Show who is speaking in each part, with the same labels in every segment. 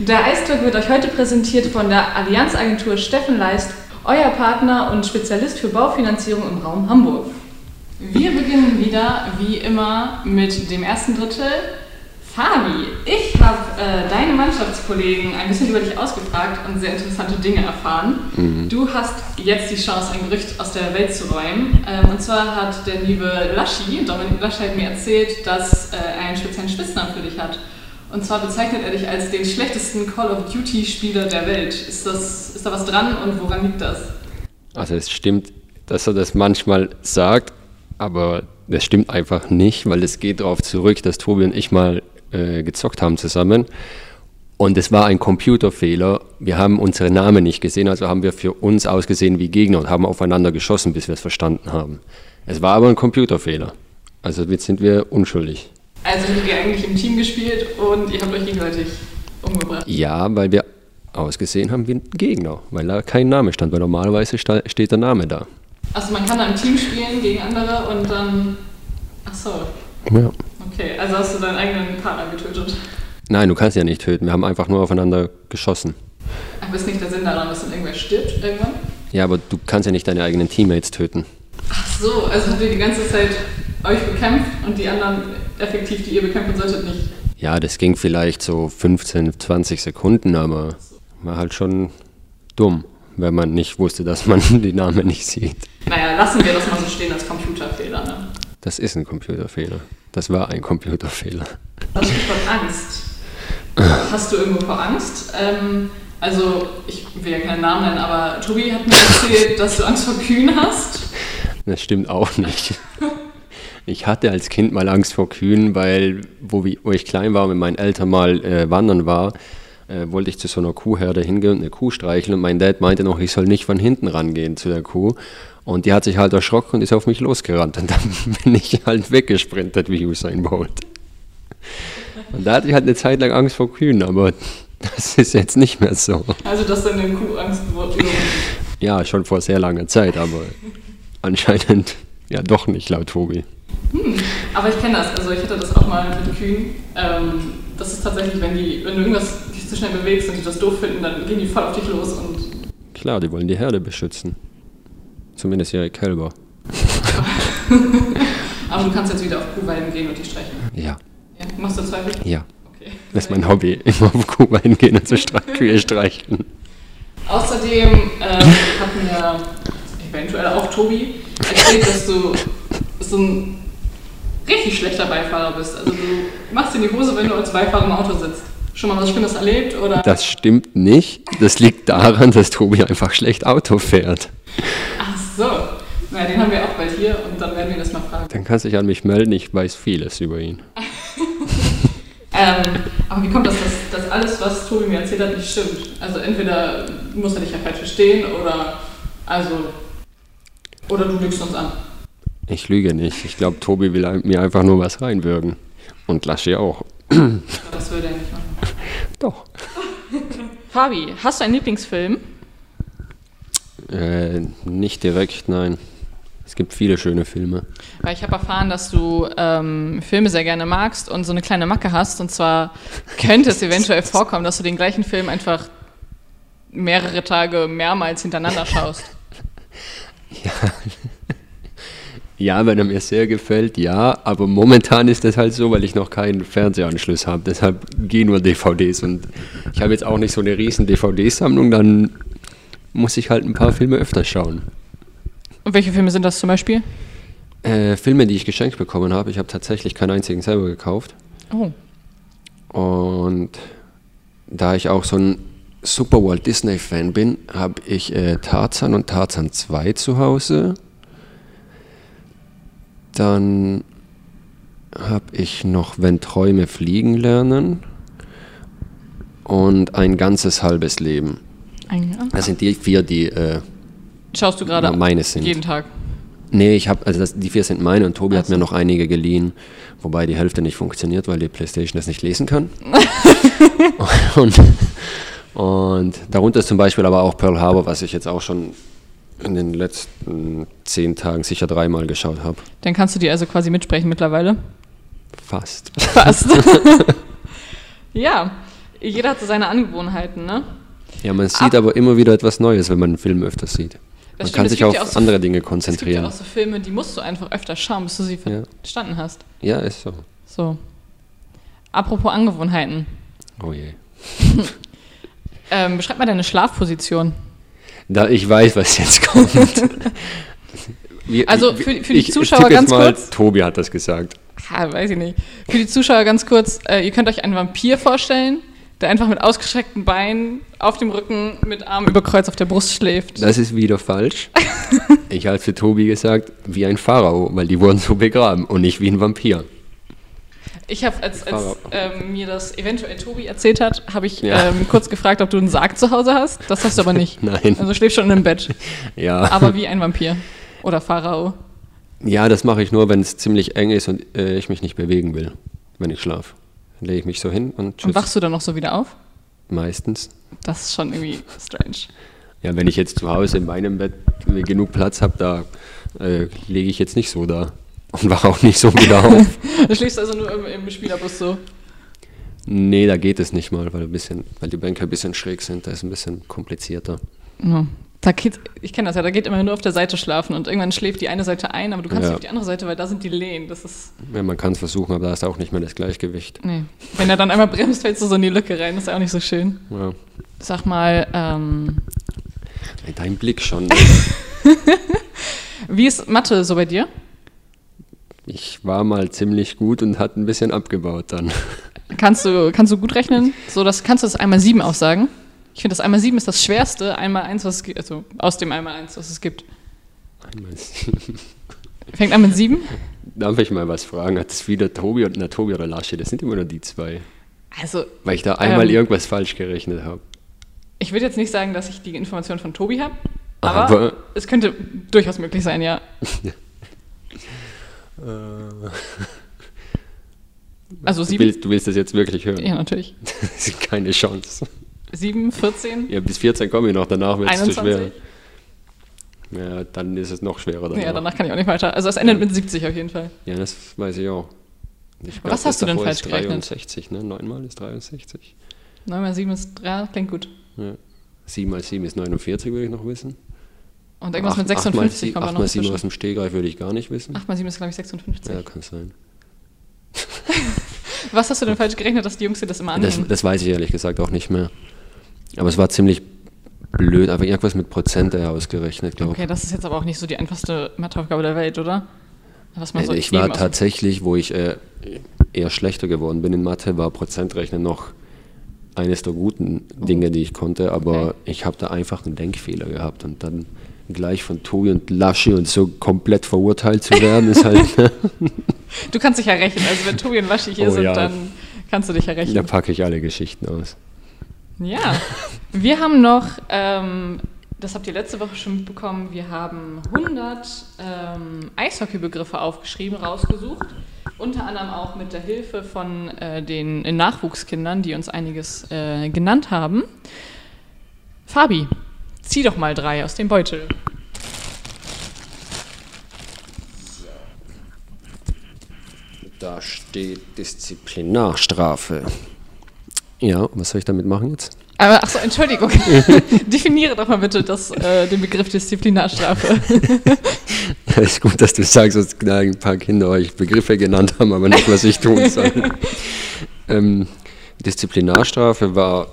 Speaker 1: Der Eistalk wird euch heute präsentiert von der Allianzagentur Steffen Leist, euer Partner und Spezialist für Baufinanzierung im Raum Hamburg. Wir beginnen wieder, wie immer, mit dem ersten Drittel. Fabi, ich habe äh, deine Mannschaftskollegen ein bisschen über dich ausgefragt und sehr interessante Dinge erfahren. Mhm. Du hast jetzt die Chance, ein Gerücht aus der Welt zu räumen. Ähm, und zwar hat der liebe Laschi, Dominik Laschi, hat mir erzählt, dass äh, er einen speziellen Spitznamen für dich hat. Und zwar bezeichnet er dich als den schlechtesten Call of Duty-Spieler der Welt. Ist, das, ist da was dran und woran liegt das?
Speaker 2: Also es stimmt, dass er das manchmal sagt, aber das stimmt einfach nicht, weil es geht darauf zurück, dass Tobi und ich mal äh, gezockt haben zusammen. Und es war ein Computerfehler. Wir haben unsere Namen nicht gesehen, also haben wir für uns ausgesehen wie Gegner und haben aufeinander geschossen, bis wir es verstanden haben. Es war aber ein Computerfehler. Also jetzt sind wir unschuldig.
Speaker 1: Also habt ihr eigentlich im Team gespielt und ihr habt euch gegenseitig umgebracht?
Speaker 2: Ja, weil wir ausgesehen haben wie ein Gegner, weil da kein Name stand, weil normalerweise steht der Name da.
Speaker 1: Also man kann da im Team spielen gegen andere und dann. Ach so.
Speaker 2: Ja.
Speaker 1: Okay, also hast du deinen eigenen Partner getötet?
Speaker 2: Nein, du kannst ja nicht töten. Wir haben einfach nur aufeinander geschossen.
Speaker 1: Aber ist nicht der Sinn daran, dass dann irgendwer stirbt irgendwann?
Speaker 2: Ja, aber du kannst ja nicht deine eigenen Teammates töten.
Speaker 1: Ach so, also habt ihr die ganze Zeit euch bekämpft und die anderen effektiv, die ihr bekämpfen solltet, nicht?
Speaker 2: Ja, das ging vielleicht so 15, 20 Sekunden, aber war halt schon dumm, wenn man nicht wusste, dass man die Namen nicht sieht.
Speaker 1: Naja, lassen wir das mal so stehen als Computerfehler, ne?
Speaker 2: Das ist ein Computerfehler. Das war ein Computerfehler.
Speaker 1: Das Stichwort Angst. Hast du irgendwo vor Angst? Ähm, also, ich will ja keinen Namen nennen, aber Tobi hat mir erzählt, dass du Angst vor Kühen hast.
Speaker 2: Das stimmt auch nicht. Ich hatte als Kind mal Angst vor Kühen, weil, wo, wo ich klein war mit meinen Eltern mal äh, wandern war, äh, wollte ich zu so einer Kuhherde hingehen und eine Kuh streicheln und mein Dad meinte noch, ich soll nicht von hinten rangehen zu der Kuh. Und die hat sich halt erschrocken und ist auf mich losgerannt. Und dann bin ich halt weggesprintet wie Usain Bolt. Und da hatte ich halt eine Zeit lang Angst vor Kühen, aber das ist jetzt nicht mehr so.
Speaker 1: Also, dass deine Kuh Angst wurde?
Speaker 2: Ja, schon vor sehr langer Zeit, aber anscheinend ja doch nicht, laut Tobi.
Speaker 1: Hm, aber ich kenne das, also ich hatte das auch mal mit Kühen. Ähm, das ist tatsächlich, wenn, die, wenn du irgendwas dich zu schnell bewegst und die das doof finden, dann gehen die voll auf dich los und.
Speaker 2: Klar, die wollen die Herde beschützen. Zumindest ihre Kälber.
Speaker 1: aber du kannst jetzt wieder auf Kuhweiden gehen und die streichen.
Speaker 2: Ja.
Speaker 1: ja. Machst du Zweifel?
Speaker 2: Ja. Okay. Das ist mein Hobby, immer auf Kuhweiden gehen und so Kühe streicheln.
Speaker 1: Außerdem äh, hat mir eventuell auch Tobi erzählt, dass du so ein richtig schlechter Beifahrer bist. Also du machst dir die Hose, wenn du als Beifahrer im Auto sitzt. Schon mal was Schlimmes erlebt? Oder?
Speaker 2: Das stimmt nicht. Das liegt daran, dass Tobi einfach schlecht Auto fährt.
Speaker 1: Ach so. Na, den haben wir auch bald hier und dann werden wir das mal fragen.
Speaker 2: Dann kannst du dich an mich melden, ich weiß vieles über ihn.
Speaker 1: ähm, aber wie kommt das, dass, dass alles, was Tobi mir erzählt hat, nicht stimmt? Also entweder muss er dich ja falsch verstehen oder also oder du lügst uns an.
Speaker 2: Ich lüge nicht. Ich glaube, Tobi will mir einfach nur was reinwürgen. Und Lasche auch.
Speaker 1: Das würde er nicht machen.
Speaker 2: Doch.
Speaker 1: Fabi, hast du einen Lieblingsfilm?
Speaker 2: Äh, nicht direkt, nein. Es gibt viele schöne Filme.
Speaker 1: Weil ich habe erfahren, dass du ähm, Filme sehr gerne magst und so eine kleine Macke hast. Und zwar könnte es eventuell vorkommen, dass du den gleichen Film einfach mehrere Tage mehrmals hintereinander schaust.
Speaker 2: Ja, ja, wenn er mir sehr gefällt, ja. Aber momentan ist das halt so, weil ich noch keinen Fernsehanschluss habe. Deshalb gehen nur DVDs. Und ich habe jetzt auch nicht so eine riesen DVD-Sammlung. Dann muss ich halt ein paar Filme öfter schauen.
Speaker 1: Und welche Filme sind das zum Beispiel?
Speaker 2: Äh, Filme, die ich geschenkt bekommen habe. Ich habe tatsächlich keinen einzigen selber gekauft.
Speaker 1: Oh.
Speaker 2: Und da ich auch so ein super Walt Disney-Fan bin, habe ich äh, Tarzan und Tarzan 2 zu Hause. Dann habe ich noch Wenn Träume fliegen lernen und ein ganzes halbes Leben.
Speaker 1: Ein, okay.
Speaker 2: Das sind die vier, die äh,
Speaker 1: Schaust du gerade
Speaker 2: meine sind.
Speaker 1: jeden Tag?
Speaker 2: Nee, ich habe, also das, die vier sind meine und Tobi Ach hat mir noch einige geliehen, wobei die Hälfte nicht funktioniert, weil die Playstation das nicht lesen kann. und, und darunter ist zum Beispiel aber auch Pearl Harbor, was ich jetzt auch schon in den letzten zehn Tagen sicher dreimal geschaut habe.
Speaker 1: Dann kannst du die also quasi mitsprechen mittlerweile?
Speaker 2: Fast.
Speaker 1: Fast. ja, jeder hat so seine Angewohnheiten, ne?
Speaker 2: Ja, man sieht aber immer wieder etwas Neues, wenn man einen Film öfters sieht. Man
Speaker 1: stimmt,
Speaker 2: kann sich auf
Speaker 1: ja so-
Speaker 2: andere Dinge
Speaker 1: Es gibt ja
Speaker 2: konzentrieren.
Speaker 1: auch so Filme, die musst du einfach öfter schauen, bis du sie
Speaker 2: Ja.
Speaker 1: verstanden hast.
Speaker 2: Ja, ist so.
Speaker 1: So. Apropos Angewohnheiten.
Speaker 2: Oh je.
Speaker 1: Ähm, beschreib mal deine Schlafposition.
Speaker 2: Da ich weiß, was jetzt kommt. Wie-
Speaker 1: Also für- für die
Speaker 2: ich- ich
Speaker 1: Zuschauer
Speaker 2: jetzt
Speaker 1: ganz
Speaker 2: mal,
Speaker 1: kurz.
Speaker 2: Tobi hat das gesagt.
Speaker 1: Ha, weiß ich nicht. Für die Zuschauer ganz kurz, äh, ihr könnt euch einen Vampir vorstellen, der einfach mit ausgestreckten Beinen auf dem Rücken mit Armen über Kreuz auf der Brust schläft.
Speaker 2: Das ist wieder falsch. Ich habe für Tobi gesagt, wie ein Pharao, weil die wurden so begraben und nicht wie ein Vampir.
Speaker 1: Ich habe, als, als ähm, mir das eventuell Tobi erzählt hat, habe ich
Speaker 2: Ja.
Speaker 1: ähm, kurz gefragt, ob du einen Sarg zu Hause hast. Das hast du aber nicht.
Speaker 2: Nein.
Speaker 1: Also schläfst schon in einem Bett.
Speaker 2: Ja,
Speaker 1: Aber wie ein Vampir. Oder Pharao.
Speaker 2: ja das mache ich nur, wenn es ziemlich eng ist und äh, ich mich nicht bewegen will, wenn ich schlafe. Dann lege ich mich so hin und tschüss.
Speaker 1: Und wachst du dann noch so wieder auf?
Speaker 2: Meistens.
Speaker 1: Das ist schon irgendwie strange.
Speaker 2: Ja, wenn ich jetzt zu Hause in meinem Bett genug Platz habe, da äh, lege ich jetzt nicht so da und wache auch nicht so wieder auf.
Speaker 1: Du schläfst also nur im, im Spielerbus so.
Speaker 2: nee, da geht es nicht mal, weil, ein bisschen, weil die Bänke ein bisschen schräg sind. Da ist ein bisschen komplizierter.
Speaker 1: Ja. Da geht, ich kenne das ja, da geht immer nur auf der Seite schlafen und irgendwann schläft die eine Seite ein, aber du kannst
Speaker 2: Ja.
Speaker 1: nicht auf die andere Seite, weil da sind die Lehnen. Das ist.
Speaker 2: Ja, man kann es versuchen, aber da ist auch nicht mehr das Gleichgewicht.
Speaker 1: Nee. Wenn er dann einmal bremst, fällst du so in die Lücke rein. Das ist ja auch nicht so schön.
Speaker 2: Ja.
Speaker 1: Sag mal, ähm,
Speaker 2: Dein Blick schon.
Speaker 1: wie ist Mathe so bei dir?
Speaker 2: Ich war mal ziemlich gut und hat ein bisschen abgebaut dann.
Speaker 1: Kannst du, kannst du gut rechnen? So, das, kannst du das einmal sieben aussagen? Ich finde, das einmal sieben ist das schwerste einmal eins, was es. Also aus dem einmal eins, was es gibt.
Speaker 2: Einmal sieben.
Speaker 1: Fängt an mit sieben?
Speaker 2: Darf ich mal was fragen? Hat es wieder Tobi und na, Tobi oder Lasche? Das sind immer nur die zwei.
Speaker 1: Also,
Speaker 2: Weil ich da einmal
Speaker 1: Ähm.
Speaker 2: irgendwas falsch gerechnet habe.
Speaker 1: ich würde jetzt nicht sagen, dass ich die Information von Tobi habe, aber,
Speaker 2: Aber-
Speaker 1: es könnte durchaus möglich sein, ja. Also
Speaker 2: Du
Speaker 1: sieben?
Speaker 2: willst, du willst das jetzt wirklich hören?
Speaker 1: Ja, natürlich.
Speaker 2: Keine Chance.
Speaker 1: Sieben, 14,
Speaker 2: Ja, bis 14 komme ich noch, danach wird es zu
Speaker 1: 21?
Speaker 2: schwer. Ja, dann ist es noch schwerer. Danach.
Speaker 1: Ja, danach kann ich auch nicht weiter. Also es endet mit 70 auf jeden Fall.
Speaker 2: Ja, das weiß ich auch. Ich
Speaker 1: Was
Speaker 2: das
Speaker 1: hast du denn falsch
Speaker 2: ist
Speaker 1: gerechnet?
Speaker 2: 63, ne? 9 mal ist 63.
Speaker 1: 9 mal 7 ist 3, klingt gut.
Speaker 2: Ja. 7 mal 7 ist 49, würde ich noch wissen.
Speaker 1: Und irgendwas mit
Speaker 2: Acht- acht mal
Speaker 1: 56
Speaker 2: sie-
Speaker 1: kommt da
Speaker 2: acht
Speaker 1: noch
Speaker 2: mal 7
Speaker 1: zwischen.
Speaker 2: aus dem Stehgreif würde ich gar nicht wissen.
Speaker 1: 8 mal 7 ist, glaube ich, 56.
Speaker 2: Ja, kann sein.
Speaker 1: Was hast du denn falsch gerechnet, dass die Jungs dir das immer
Speaker 2: Das,
Speaker 1: annehmen?
Speaker 2: das weiß ich ehrlich gesagt auch nicht mehr. Aber es war ziemlich blöd, aber irgendwas mit Prozente ausgerechnet, glaube
Speaker 1: Okay, das ist jetzt aber auch nicht so die einfachste Matheaufgabe der Welt, oder? Was man so
Speaker 2: Äh, ich war tatsächlich, wo ich äh, eher schlechter geworden bin in Mathe, war Prozentrechnen noch eines der guten Dinge, die ich konnte, aber
Speaker 1: Oh. Okay.
Speaker 2: ich habe da einfach einen Denkfehler gehabt und dann gleich von Tobi und Lasche und so komplett verurteilt zu werden, ist halt,
Speaker 1: Du kannst dich ja rechnen. Also wenn Tobi und Laschi hier
Speaker 2: Oh,
Speaker 1: sind,
Speaker 2: ja.
Speaker 1: dann kannst du dich ja
Speaker 2: da
Speaker 1: rechnen.
Speaker 2: packe ich alle Geschichten aus.
Speaker 1: Ja. Wir haben noch, ähm, das habt ihr letzte Woche schon mitbekommen, wir haben 100 ähm, Eishockeybegriffe aufgeschrieben, rausgesucht. Unter anderem auch mit der Hilfe von äh, den Nachwuchskindern, die uns einiges äh, genannt haben. Fabi, zieh doch mal drei aus dem Beutel.
Speaker 2: Da steht Disziplinarstrafe. Ja, was soll ich damit machen jetzt?
Speaker 1: Aber, achso, Entschuldigung. Definiere doch mal bitte das, äh, den Begriff Disziplinarstrafe.
Speaker 2: ist gut, dass du sagst, dass da ein paar Kinder euch Begriffe genannt haben, aber nicht, was ich tun soll. ähm, Disziplinarstrafe war,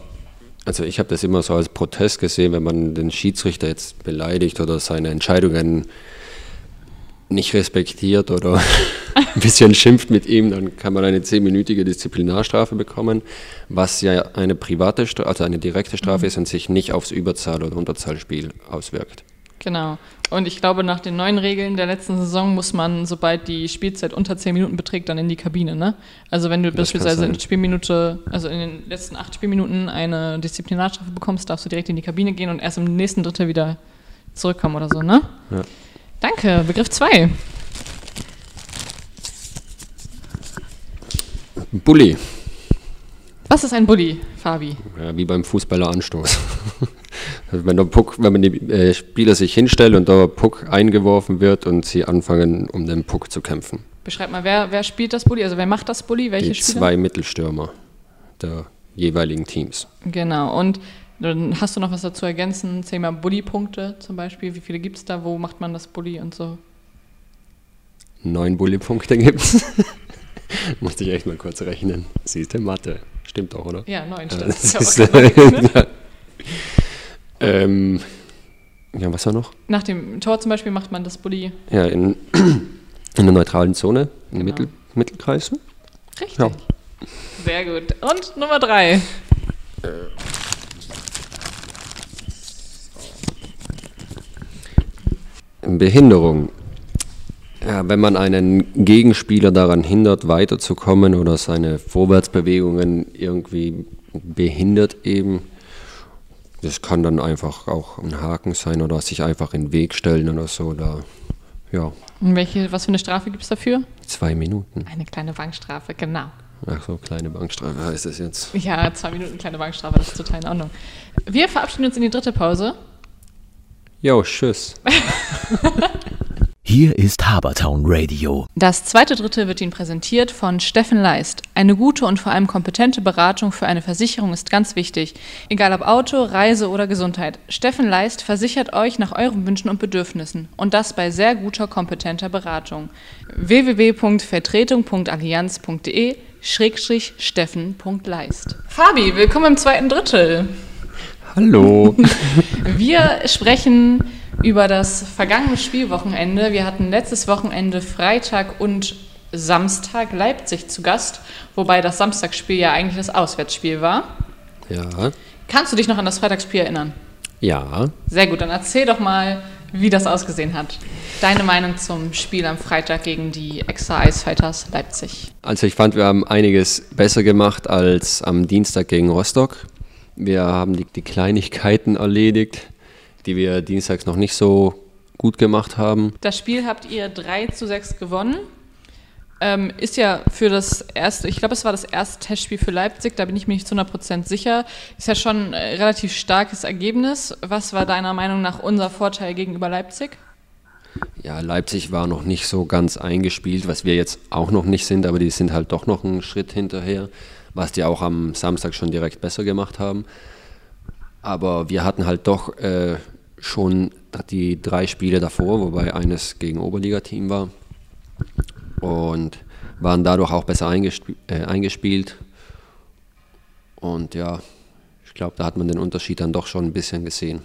Speaker 2: also ich habe das immer so als Protest gesehen, wenn man den Schiedsrichter jetzt beleidigt oder seine Entscheidungen nicht respektiert oder ein bisschen schimpft mit ihm, dann kann man eine zehnminütige Disziplinarstrafe bekommen, was ja eine private, Stra also eine direkte Strafe ist und sich nicht aufs Überzahl- oder Unterzahlspiel auswirkt.
Speaker 1: Genau. Und ich glaube, nach den neuen Regeln der letzten Saison muss man, sobald die Spielzeit unter 10 Minuten beträgt, dann in die Kabine. Ne? Also wenn du
Speaker 2: Das
Speaker 1: beispielsweise in. Spielminute, also in den letzten acht Spielminuten eine Disziplinarstrafe bekommst, darfst du direkt in die Kabine gehen und erst im nächsten Drittel wieder zurückkommen oder so, ne?
Speaker 2: Ja.
Speaker 1: Danke. Begriff 2.
Speaker 2: Bulli.
Speaker 1: Was ist ein Bully, Fabi?
Speaker 2: Ja, wie beim Fußballer Anstoß. Wenn, der Puck, wenn man die äh, Spieler sich hinstellt und der Puck eingeworfen wird und sie anfangen, um den Puck zu kämpfen.
Speaker 1: Beschreib mal, wer, wer spielt das Bully? Also wer macht das Bully? Welche
Speaker 2: die
Speaker 1: Spieler?
Speaker 2: zwei Mittelstürmer. Der jeweiligen Teams.
Speaker 1: Genau. Und dann hast du noch was dazu ergänzen? Thema Bully-Punkte zum Beispiel. Wie viele gibt es da? Wo macht man das Bully und so?
Speaker 2: Neun Bully-Punkte gibt es. Musste ich echt mal kurz rechnen. Siehst du, Mathe. Stimmt doch, oder?
Speaker 1: Ja, neun
Speaker 2: Ja,
Speaker 1: stimmt.
Speaker 2: das
Speaker 1: Das ist
Speaker 2: ist,
Speaker 1: ja
Speaker 2: ähm, ja, was war noch?
Speaker 1: Nach dem Tor zum Beispiel macht man das Bully.
Speaker 2: Ja, in, in der neutralen Zone, im
Speaker 1: Genau.
Speaker 2: Mittel, Mittelkreis.
Speaker 1: Richtig.
Speaker 2: Ja.
Speaker 1: Sehr gut. Und Nummer drei.
Speaker 2: Behinderung. Ja, wenn man einen Gegenspieler daran hindert, weiterzukommen oder seine Vorwärtsbewegungen irgendwie behindert eben, das kann dann einfach auch ein Haken sein oder sich einfach in den Weg stellen oder so. Da, ja,
Speaker 1: Und welche, was für eine Strafe gibt es dafür?
Speaker 2: zwei Minuten.
Speaker 1: Eine kleine Bankstrafe, genau.
Speaker 2: Ach so, kleine Bankstrafe heißt das jetzt.
Speaker 1: Ja, zwei Minuten kleine Bankstrafe, das ist total in Ordnung. Wir verabschieden uns in die dritte Pause.
Speaker 2: Jo, tschüss.
Speaker 3: Hier ist Habertown Radio.
Speaker 1: Das zweite Dritte wird Ihnen präsentiert von Steffen Leist. Eine gute und vor allem kompetente Beratung für eine Versicherung ist ganz wichtig. Egal ob Auto, Reise oder Gesundheit. Steffen Leist versichert euch nach euren Wünschen und Bedürfnissen. Und das bei sehr guter, kompetenter Beratung. www.vertretung.allianz.de Schrägstrich Steffen.leist. Fabi, willkommen im zweiten Drittel.
Speaker 2: Hallo.
Speaker 1: Wir sprechen über das vergangene Spielwochenende. Wir hatten letztes Wochenende Freitag und Samstag Leipzig zu Gast, wobei das Samstagsspiel ja eigentlich das Auswärtsspiel war.
Speaker 2: ja,
Speaker 1: Kannst du dich noch an das Freitagsspiel erinnern?
Speaker 2: ja.
Speaker 1: Sehr gut, dann erzähl doch mal, wie das ausgesehen hat. Deine Meinung zum Spiel am Freitag gegen die Exa Ice Fighters Leipzig.
Speaker 2: Also ich fand, wir haben einiges besser gemacht als am Dienstag gegen Rostock. Wir haben die, die Kleinigkeiten erledigt, die wir dienstags noch nicht so gut gemacht haben.
Speaker 1: Das Spiel habt ihr 3 zu 6 gewonnen. Ähm, ist ja für das erste, ich glaube, es war das erste Testspiel für Leipzig, da bin ich mir nicht zu 100% sicher. Ist ja schon ein relativ starkes Ergebnis. Was war deiner Meinung nach unser Vorteil gegenüber Leipzig?
Speaker 2: Ja, Leipzig war noch nicht so ganz eingespielt, was wir jetzt auch noch nicht sind, aber die sind halt doch noch einen Schritt hinterher, was die auch am Samstag schon direkt besser gemacht haben. Aber wir hatten halt doch äh, schon die drei Spiele davor, wobei eines gegen Oberligateam war und waren dadurch auch besser eingesp äh, eingespielt. Und ja, ich glaube, da hat man den Unterschied dann doch schon ein bisschen gesehen.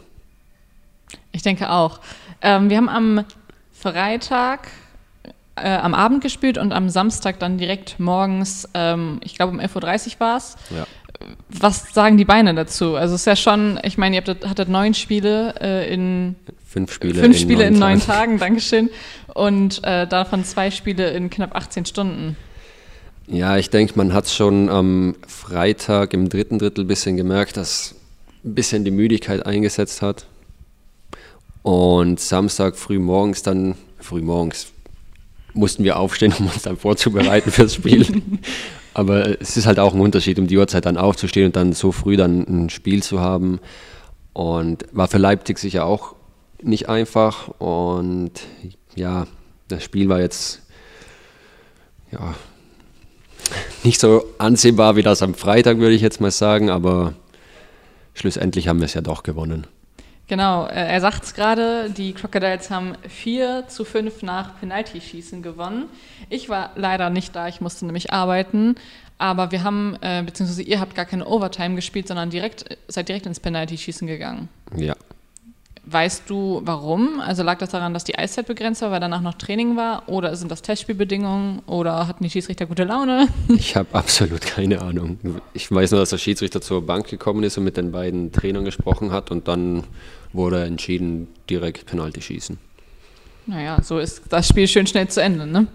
Speaker 1: Ich denke auch. Ähm, wir haben am Freitag äh, am Abend gespielt und am Samstag dann direkt morgens, ähm, ich glaube um 11.30 Uhr war es.
Speaker 2: Ja.
Speaker 1: Was sagen die Beine dazu? Also es ist ja schon, ich meine, ihr hattet, hattet neun Spiele äh, in
Speaker 2: Fünf Spiele,
Speaker 1: fünf Spiele in neun
Speaker 2: Tagen.
Speaker 1: Tagen, Dankeschön. Und äh, davon zwei Spiele in knapp 18 Stunden.
Speaker 2: Ja, ich denke, man hat schon am Freitag im dritten Drittel ein bisschen gemerkt, dass ein bisschen die Müdigkeit eingesetzt hat. Und Samstag früh morgens dann, früh morgens mussten wir aufstehen, um uns dann vorzubereiten fürs Spiel. Aber es ist halt auch ein Unterschied, um die Uhrzeit dann aufzustehen und dann so früh dann ein Spiel zu haben. Und war für Leipzig sicher auch nicht einfach. Und ja, das Spiel war jetzt ja, nicht so ansehbar wie das am Freitag, würde ich jetzt mal sagen, aber schlussendlich haben wir es ja doch gewonnen.
Speaker 1: Genau, äh, er sagt es gerade, die Crocodiles haben 4 zu 5 nach Penaltyschießen gewonnen. Ich war leider nicht da, ich musste nämlich arbeiten. Aber wir haben, äh, beziehungsweise ihr habt gar keine Overtime gespielt, sondern direkt, seid direkt ins Penaltyschießen gegangen.
Speaker 2: Ja.
Speaker 1: Weißt du warum? Also lag das daran, dass die Eiszeit begrenzt war, weil danach noch Training war? Oder sind das Testspielbedingungen? Oder hatten die Schiedsrichter gute Laune?
Speaker 2: Ich habe absolut keine Ahnung. Ich weiß nur, dass der Schiedsrichter zur Bank gekommen ist und mit den beiden Trainern gesprochen hat und dann wurde entschieden, direkt Penalty schießen.
Speaker 1: Naja, so ist das Spiel schön schnell zu Ende, ne?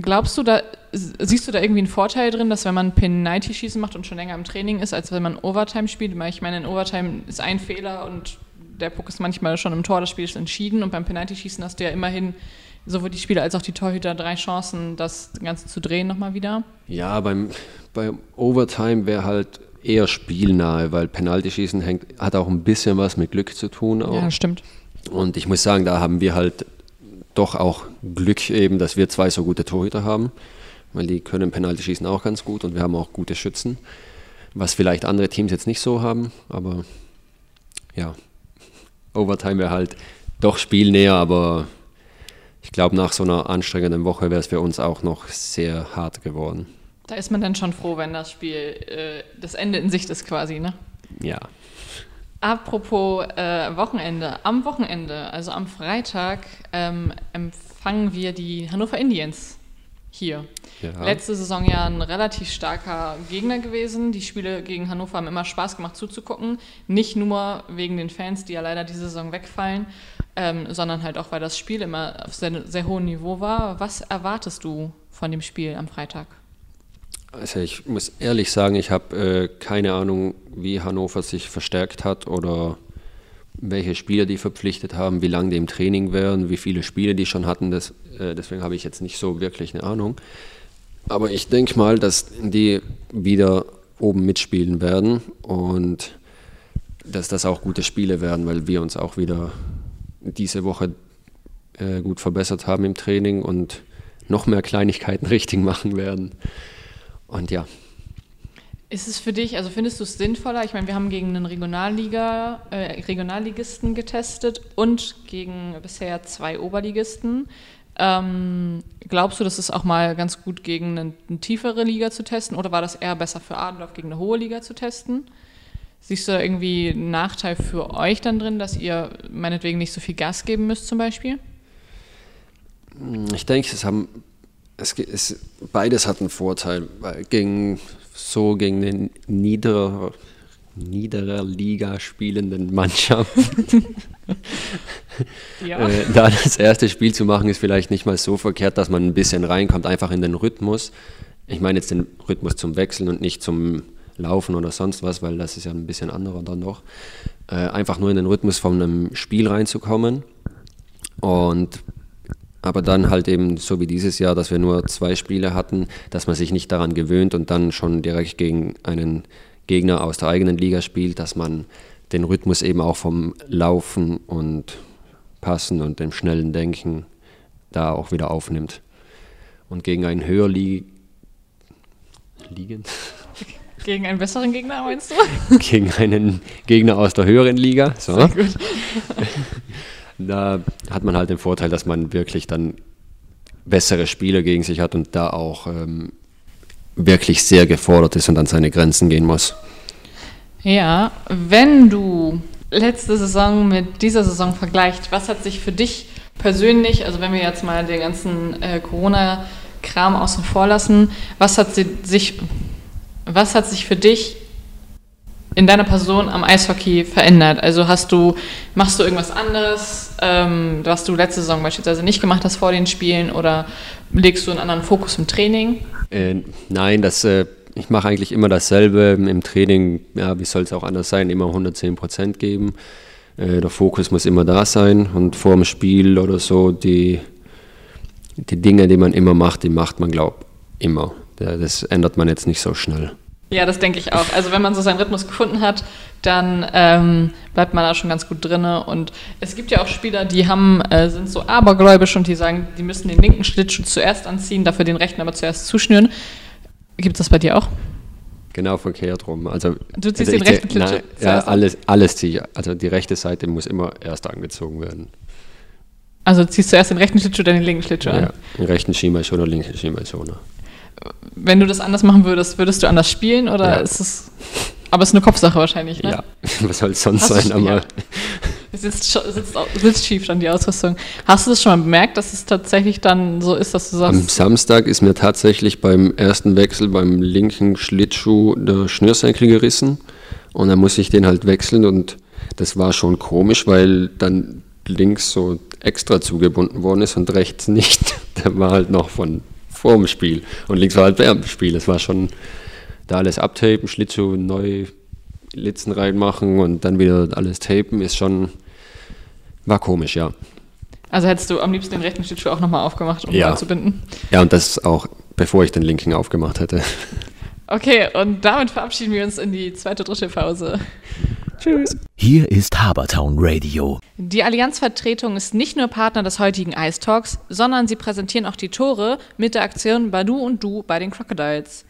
Speaker 1: Glaubst du, da siehst du da irgendwie einen Vorteil drin, dass wenn man Penalty-Schießen macht und schon länger im Training ist, als wenn man Overtime spielt? Weil ich meine, in Overtime ist ein Fehler und der Puck ist manchmal schon im Tor, das Spiel ist entschieden und beim Penalty-Schießen hast du ja immerhin sowohl die Spieler als auch die Torhüter drei Chancen, das Ganze zu drehen nochmal wieder.
Speaker 2: Ja, beim, beim Overtime wäre halt eher spielnahe, weil Penalty-Schießen hängt, hat auch ein bisschen was mit Glück zu tun. Auch.
Speaker 1: Ja, stimmt.
Speaker 2: Und ich muss sagen, da haben wir halt doch auch Glück eben, dass wir zwei so gute Torhüter haben, weil die können Penalty schießen auch ganz gut und wir haben auch gute Schützen. was vielleicht andere Teams jetzt nicht so haben. Aber ja, Overtime wäre halt doch spielnäher, aber ich glaube, nach so einer anstrengenden Woche wäre es für uns auch noch sehr hart geworden.
Speaker 1: Da ist man dann schon froh, wenn das Spiel äh, das Ende in Sicht ist quasi, ne?
Speaker 2: Ja.
Speaker 1: Apropos äh, Wochenende. Am Wochenende, also am Freitag, ähm, empfangen wir die Hannover Indians hier. Ja. Letzte Saison ja ein relativ starker Gegner gewesen. Die Spiele gegen Hannover haben immer Spaß gemacht zuzugucken. Nicht nur wegen den Fans, die ja leider diese Saison wegfallen, ähm, sondern halt auch, weil das Spiel immer auf sehr, sehr hohem Niveau war. Was erwartest du von dem Spiel am Freitag?
Speaker 2: Also ich muss ehrlich sagen, ich habe äh, keine Ahnung, wie Hannover sich verstärkt hat oder welche Spieler die verpflichtet haben, wie lange die im Training wären, wie viele Spiele die schon hatten. Das, äh, deswegen habe ich jetzt nicht so wirklich eine Ahnung. Aber ich denke mal, dass die wieder oben mitspielen werden und dass das auch gute Spiele werden, weil wir uns auch wieder diese Woche äh, gut verbessert haben im Training und noch mehr Kleinigkeiten richtig machen werden. Und ja.
Speaker 1: Ist es für dich, also findest du es sinnvoller? Ich meine, wir haben gegen einen Regionalliga, äh, Regionalligisten getestet und gegen bisher zwei Oberligisten. Ähm, glaubst du, das ist auch mal ganz gut gegen eine, eine, tiefere Liga zu testen oder war das eher besser für Adendorf gegen eine hohe Liga zu testen? Siehst du da irgendwie einen Nachteil für euch dann drin, dass ihr meinetwegen nicht so viel Gas geben müsst zum Beispiel?
Speaker 2: Ich denke, es haben es, es, beides hat einen Vorteil. Weil gegen, so gegen eine niedere, niedere Liga spielenden Mannschaft. ja. äh, da das erste Spiel zu machen, ist vielleicht nicht mal so verkehrt, dass man ein bisschen reinkommt, einfach in den Rhythmus. Ich meine jetzt den Rhythmus zum Wechseln und nicht zum Laufen oder sonst was, weil das ist ja ein bisschen anderer dann noch. Äh, einfach nur in den Rhythmus von einem Spiel reinzukommen. Und aber dann halt eben so wie dieses Jahr, dass wir nur zwei Spiele hatten, dass man sich nicht daran gewöhnt und dann schon direkt gegen einen Gegner aus der eigenen Liga spielt, dass man den Rhythmus eben auch vom Laufen und Passen und dem schnellen Denken da auch wieder aufnimmt. Und gegen einen höher li liegend.
Speaker 1: Gegen einen besseren Gegner, meinst du?
Speaker 2: gegen einen Gegner aus der höheren Liga. So. Sehr gut. Da hat man halt den Vorteil, dass man wirklich dann bessere Spieler gegen sich hat und da auch ähm, wirklich sehr gefordert ist und an seine Grenzen gehen muss.
Speaker 1: Ja, wenn du letzte Saison mit dieser Saison vergleicht, was hat sich für dich persönlich, also wenn wir jetzt mal den ganzen äh, Corona-Kram außen vor lassen, was hat sich, was hat sich für dich in deiner Person am Eishockey verändert? Also hast du, machst du irgendwas anderes, ähm, was du letzte Saison beispielsweise nicht gemacht hast vor den Spielen oder legst du einen anderen Fokus im Training?
Speaker 2: Äh, nein, das, äh, ich mache eigentlich immer dasselbe im Training. Ja, wie soll es auch anders sein? Immer 110 Prozent geben. Äh, der Fokus muss immer da sein und vor dem Spiel oder so die, die Dinge, die man immer macht, die macht man, glaube ich, immer. Das ändert man jetzt nicht so schnell.
Speaker 1: Ja, das denke ich auch. Also wenn man so seinen Rhythmus gefunden hat, dann ähm, bleibt man da schon ganz gut drin. Und es gibt ja auch Spieler, die haben, äh, sind so abergläubisch und die sagen, die müssen den linken Schlittschuh zuerst anziehen, dafür den rechten aber zuerst zuschnüren. Gibt es das bei dir auch?
Speaker 2: Genau verkehrt rum. Also,
Speaker 1: du ziehst also den rechten Schlittschuh
Speaker 2: nein, Ja, alles, alles ziehe ich. Also die rechte Seite muss immer erst angezogen werden.
Speaker 1: Also ziehst du erst den rechten Schlittschuh, dann den linken Schlittschuh an? Ja,
Speaker 2: den rechten Schienbeinschoner, linken Schienbeinschoner
Speaker 1: wenn du das anders machen würdest, würdest du anders spielen oder ja. ist es. Aber es ist eine Kopfsache wahrscheinlich, ne?
Speaker 2: Ja, was soll es sonst Hast sein? Aber ja.
Speaker 1: sitzt, sitzt, sitzt schief dann die Ausrüstung. Hast du das schon mal bemerkt, dass es tatsächlich dann so ist, dass du sagst.
Speaker 2: Am Samstag ist mir tatsächlich beim ersten Wechsel beim linken Schlittschuh der Schnürsenkel gerissen. Und dann muss ich den halt wechseln und das war schon komisch, weil dann links so extra zugebunden worden ist und rechts nicht. Der war halt noch von vor dem Spiel. Und links war halt während dem Spiel. Es war schon da alles abtapen, Schlittschuh neu Litzen reinmachen und dann wieder alles tapen, ist schon, war komisch, ja.
Speaker 1: Also hättest du am liebsten den rechten Schlittschuh auch nochmal aufgemacht, um ja. zu binden?
Speaker 2: Ja, und das auch, bevor ich den linken aufgemacht hätte.
Speaker 1: Okay, und damit verabschieden wir uns in die zweite, dritte Pause.
Speaker 3: Tschüss. Hier ist Habertown Radio.
Speaker 1: Die Allianzvertretung ist nicht nur Partner des heutigen Ice Talks, sondern sie präsentieren auch die Tore mit der Aktion Badu und Du bei den Crocodiles.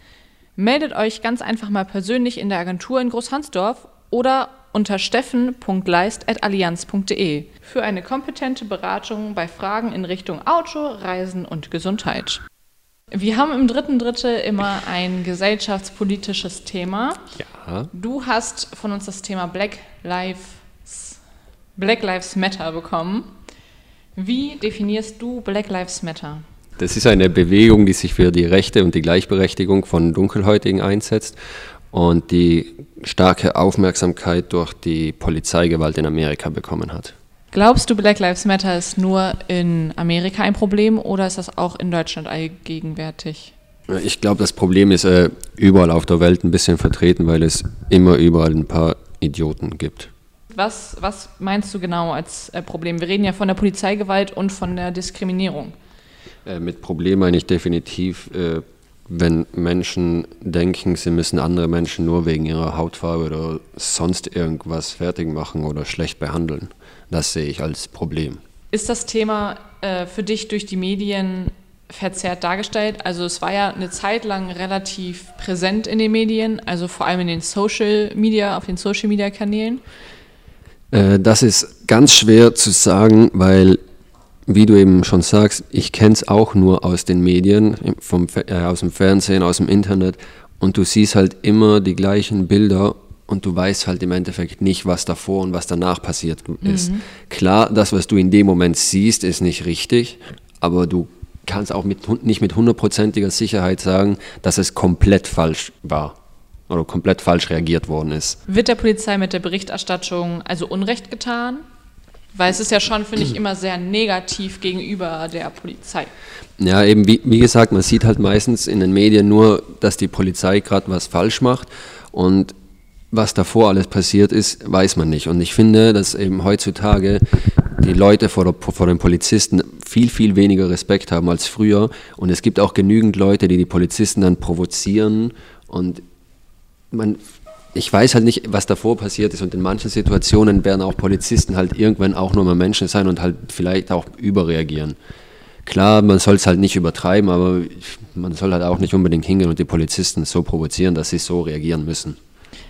Speaker 1: Meldet euch ganz einfach mal persönlich in der Agentur in Großhansdorf oder unter steffen.leist.allianz.de für eine kompetente Beratung bei Fragen in Richtung Auto, Reisen und Gesundheit. Wir haben im dritten Drittel immer ein gesellschaftspolitisches Thema.
Speaker 2: Ja.
Speaker 1: Du hast von uns das Thema Black Lives, Black Lives Matter bekommen. Wie definierst du Black Lives Matter?
Speaker 2: Das ist eine Bewegung, die sich für die Rechte und die Gleichberechtigung von Dunkelhäutigen einsetzt und die starke Aufmerksamkeit durch die Polizeigewalt in Amerika bekommen hat.
Speaker 1: Glaubst du, Black Lives Matter ist nur in Amerika ein Problem oder ist das auch in Deutschland allgegenwärtig?
Speaker 2: Ich glaube, das Problem ist äh, überall auf der Welt ein bisschen vertreten, weil es immer überall ein paar Idioten gibt.
Speaker 1: Was, was meinst du genau als äh, Problem? Wir reden ja von der Polizeigewalt und von der Diskriminierung.
Speaker 2: Äh, mit Problem meine ich definitiv, äh, wenn Menschen denken, sie müssen andere Menschen nur wegen ihrer Hautfarbe oder sonst irgendwas fertig machen oder schlecht behandeln. Das sehe ich als Problem.
Speaker 1: Ist das Thema äh, für dich durch die Medien verzerrt dargestellt? Also es war ja eine Zeit lang relativ präsent in den Medien, also vor allem in den Social Media, auf den Social Media Kanälen.
Speaker 2: Äh, das ist ganz schwer zu sagen, weil wie du eben schon sagst, ich kenne es auch nur aus den Medien, vom, äh, aus dem Fernsehen, aus dem Internet und du siehst halt immer die gleichen Bilder und du weißt halt im Endeffekt nicht, was davor und was danach passiert ist. Mhm. Klar, das, was du in dem Moment siehst, ist nicht richtig, aber du kannst auch mit, nicht mit hundertprozentiger Sicherheit sagen, dass es komplett falsch war oder komplett falsch reagiert worden ist.
Speaker 1: Wird der Polizei mit der Berichterstattung also Unrecht getan? Weil es ist ja schon, finde ich, immer sehr negativ gegenüber der Polizei.
Speaker 2: Ja, eben wie, wie gesagt, man sieht halt meistens in den Medien nur, dass die Polizei gerade was falsch macht und was davor alles passiert ist, weiß man nicht. Und ich finde, dass eben heutzutage die Leute vor, der, vor den Polizisten viel, viel weniger Respekt haben als früher. Und es gibt auch genügend Leute, die die Polizisten dann provozieren. Und man ich weiß halt nicht, was davor passiert ist und in manchen Situationen werden auch Polizisten halt irgendwann auch nur mal Menschen sein und halt vielleicht auch überreagieren. Klar, man soll es halt nicht übertreiben, aber man soll halt auch nicht unbedingt hingehen und die Polizisten so provozieren, dass sie so reagieren müssen.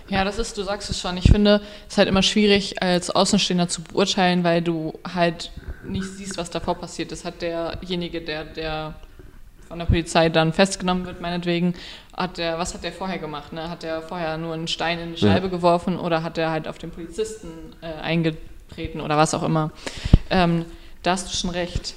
Speaker 1: Ja, das ist, du sagst es schon. Ich finde, es ist halt immer schwierig, als Außenstehender zu beurteilen, weil du halt nicht siehst, was davor passiert. Das hat derjenige, der, der von der Polizei dann festgenommen wird, meinetwegen, hat der, was hat der vorher gemacht? Ne? Hat der vorher nur einen Stein in die Scheibe ja. geworfen oder hat er halt auf den Polizisten äh, eingetreten oder was auch immer? Ähm, da hast du schon recht.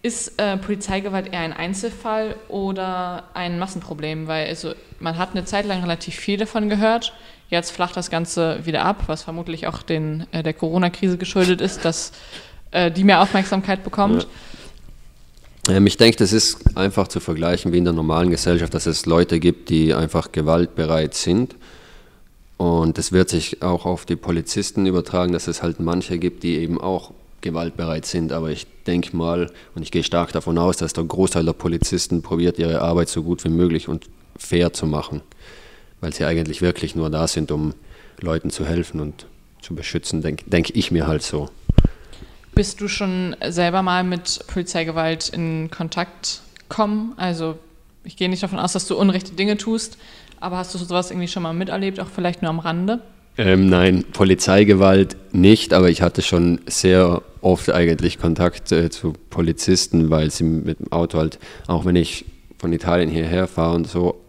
Speaker 1: Ist äh, Polizeigewalt eher ein Einzelfall oder ein Massenproblem? Weil also, man hat eine Zeit lang relativ viel davon gehört. Jetzt flacht das Ganze wieder ab, was vermutlich auch den, äh, der Corona-Krise geschuldet ist, dass äh, die mehr Aufmerksamkeit bekommt. Ja.
Speaker 2: Ähm, ich denke, das ist einfach zu vergleichen wie in der normalen Gesellschaft, dass es Leute gibt, die einfach gewaltbereit sind. Und das wird sich auch auf die Polizisten übertragen, dass es halt manche gibt, die eben auch gewaltbereit sind. Aber ich denke mal und ich gehe stark davon aus, dass der Großteil der Polizisten probiert, ihre Arbeit so gut wie möglich und fair zu machen. Weil sie eigentlich wirklich nur da sind, um Leuten zu helfen und zu beschützen, denke denk ich mir halt so.
Speaker 1: Bist du schon selber mal mit Polizeigewalt in Kontakt gekommen? Also ich gehe nicht davon aus, dass du unrechte Dinge tust, aber hast du sowas irgendwie schon mal miterlebt, auch vielleicht nur am Rande?
Speaker 2: Ähm, nein, Polizeigewalt nicht, aber ich hatte schon sehr oft eigentlich Kontakt äh, zu Polizisten, weil sie mit dem Auto halt, auch wenn ich von Italien hierher fahre und so,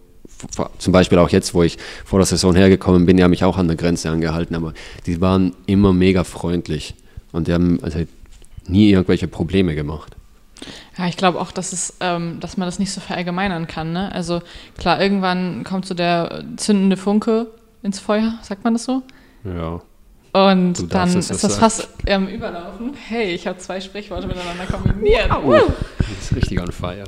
Speaker 2: zum Beispiel auch jetzt, wo ich vor der Saison hergekommen bin, die haben mich auch an der Grenze angehalten, aber die waren immer mega freundlich und die haben also nie irgendwelche Probleme gemacht.
Speaker 1: Ja, ich glaube auch, dass, es, ähm, dass man das nicht so verallgemeinern kann. Ne? Also klar, irgendwann kommt so der zündende Funke ins Feuer, sagt man das so?
Speaker 2: Ja.
Speaker 1: Und dann ist das fast ähm, überlaufen. Hey, ich habe zwei Sprichworte miteinander kombiniert. Wow.
Speaker 2: Uh. Das ist richtig on fire.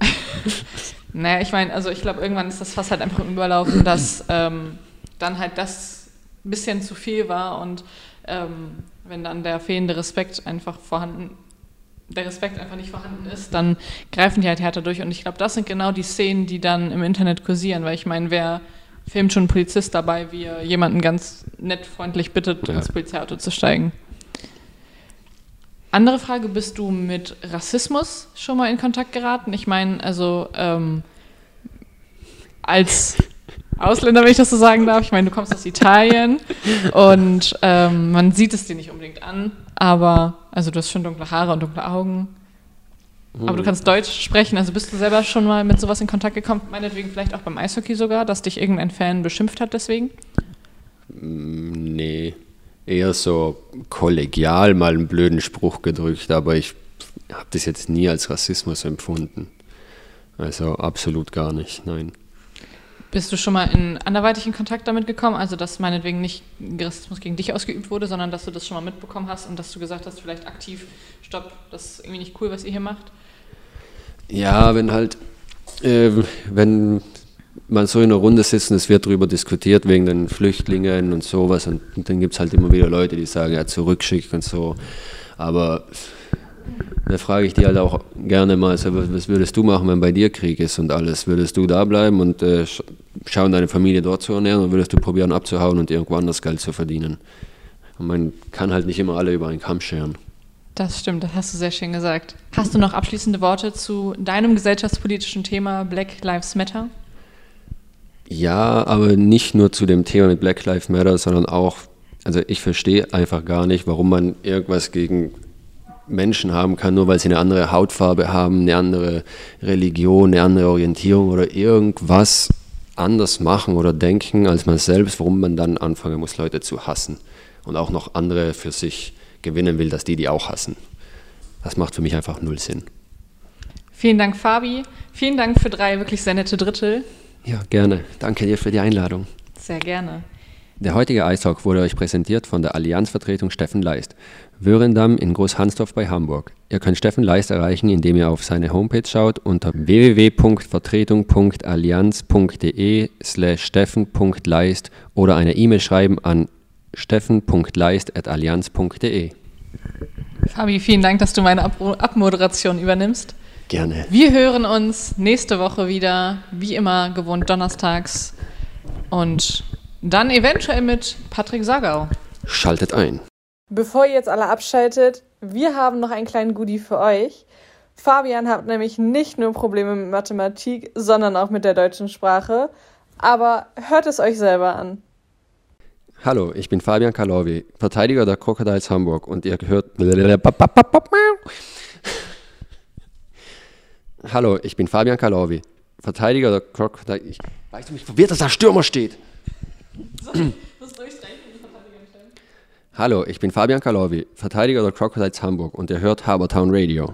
Speaker 1: naja, ich meine, also ich glaube, irgendwann ist das fast halt einfach im Überlaufen, dass ähm, dann halt das ein bisschen zu viel war und ähm, wenn dann der fehlende Respekt einfach vorhanden, der Respekt einfach nicht vorhanden ist, dann greifen die halt härter durch. Und ich glaube, das sind genau die Szenen, die dann im Internet kursieren, weil ich meine, wer filmt schon einen Polizist dabei, wie er jemanden ganz nett freundlich bittet, ja. ins Polizeiauto zu steigen. Andere Frage, bist du mit Rassismus schon mal in Kontakt geraten? Ich meine, also ähm, als Ausländer, wenn ich das so sagen darf. Ich meine, du kommst aus Italien und ähm, man sieht es dir nicht unbedingt an, aber also du hast schon dunkle Haare und dunkle Augen. Aber du kannst Deutsch sprechen, also bist du selber schon mal mit sowas in Kontakt gekommen, meinetwegen vielleicht auch beim Eishockey sogar, dass dich irgendein Fan beschimpft hat deswegen?
Speaker 2: Nee, eher so kollegial mal einen blöden Spruch gedrückt, aber ich habe das jetzt nie als Rassismus empfunden. Also absolut gar nicht, nein.
Speaker 1: Bist du schon mal in anderweitig in Kontakt damit gekommen? Also, dass meinetwegen nicht Rassismus gegen dich ausgeübt wurde, sondern dass du das schon mal mitbekommen hast und dass du gesagt hast, vielleicht aktiv, stopp, das ist irgendwie nicht cool, was ihr hier macht?
Speaker 2: Ja, wenn halt, äh, wenn man so in einer Runde sitzt und es wird darüber diskutiert wegen den Flüchtlingen und sowas und, dann gibt es halt immer wieder Leute, die sagen, ja, zurückschicken und so. Aber da frage ich dich halt auch gerne mal, so, was würdest du machen, wenn bei dir Krieg ist und alles? Würdest du da bleiben und äh, schauen, deine Familie dort zu ernähren oder würdest du probieren abzuhauen und irgendwo anders Geld zu verdienen? Und man kann halt nicht immer alle über einen Kamm scheren.
Speaker 1: Das stimmt, das hast du sehr schön gesagt. Hast du noch abschließende Worte zu deinem gesellschaftspolitischen Thema Black Lives Matter?
Speaker 2: Ja, aber nicht nur zu dem Thema mit Black Lives Matter, sondern auch, also ich verstehe einfach gar nicht, warum man irgendwas gegen Menschen haben kann, nur weil sie eine andere Hautfarbe haben, eine andere Religion, eine andere Orientierung oder irgendwas anders machen oder denken als man selbst, warum man dann anfangen muss, Leute zu hassen und auch noch andere für sich gewinnen will, dass die die auch hassen. Das macht für mich einfach null Sinn.
Speaker 1: Vielen Dank, Fabi. Vielen Dank für drei wirklich sehr nette Drittel.
Speaker 2: Ja, gerne. Danke dir für die Einladung.
Speaker 1: Sehr gerne.
Speaker 2: Der heutige Eistalk wurde euch präsentiert von der Allianzvertretung Steffen Leist. Wörendamm in Großhansdorf bei Hamburg. Ihr könnt Steffen Leist erreichen, indem ihr auf seine Homepage schaut unter www.vertretung.allianz.de slash steffen.leist oder eine E-Mail schreiben an steffen.leist.allianz.de.
Speaker 1: Fabi, vielen Dank, dass du meine Ab Abmoderation übernimmst.
Speaker 2: Gerne.
Speaker 1: Wir hören uns nächste Woche wieder, wie immer gewohnt donnerstags und dann eventuell mit Patrick Sagau.
Speaker 2: Schaltet ein.
Speaker 4: Bevor ihr jetzt alle abschaltet, wir haben noch einen kleinen Goodie für euch. Fabian hat nämlich nicht nur Probleme mit Mathematik, sondern auch mit der deutschen Sprache. Aber hört es euch selber an.
Speaker 2: Hallo, ich bin Fabian Kalowi, Verteidiger der Crocodiles Hamburg und ihr gehört. Hallo, ich bin Fabian Kalowi, Verteidiger der Crocodiles. Ich weiß nicht, verwirrt, dass da Stürmer steht. Hallo, ich bin Fabian Kalowi, Verteidiger der Crocodiles Hamburg und ihr hört Habertown Radio.